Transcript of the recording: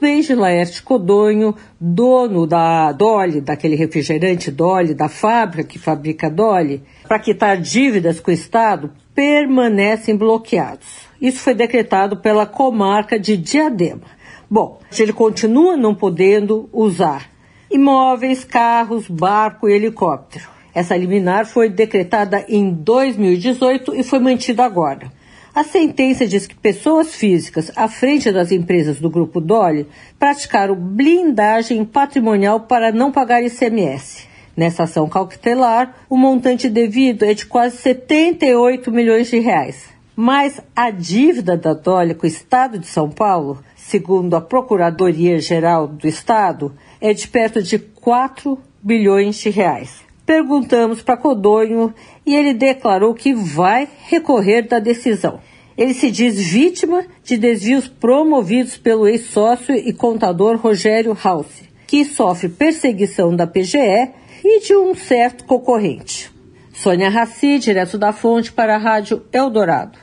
Os bens de Laerte Codonho, dono da Dolly, daquele refrigerante Dolly, da fábrica que fabrica Dolly, para quitar dívidas com o Estado, permanecem bloqueados. Isso foi decretado pela comarca de Diadema. Bom, ele continua não podendo usar imóveis, carros, barco e helicóptero. Essa liminar foi decretada em 2018 e foi mantida agora. A sentença diz que pessoas físicas à frente das empresas do Grupo Dolly praticaram blindagem patrimonial para não pagar ICMS. Nessa ação cautelar, o montante devido é de quase 78 milhões de reais. Mas a dívida da Dolly com o Estado de São Paulo, segundo a Procuradoria-Geral do Estado, é de perto de 4 bilhões de reais. Perguntamos para Codonho e ele declarou que vai recorrer da decisão. Ele se diz vítima de desvios promovidos pelo ex-sócio e contador Rogério House, que sofre perseguição da PGE e de um certo concorrente. Sônia Raci, direto da fonte para a Rádio Eldorado.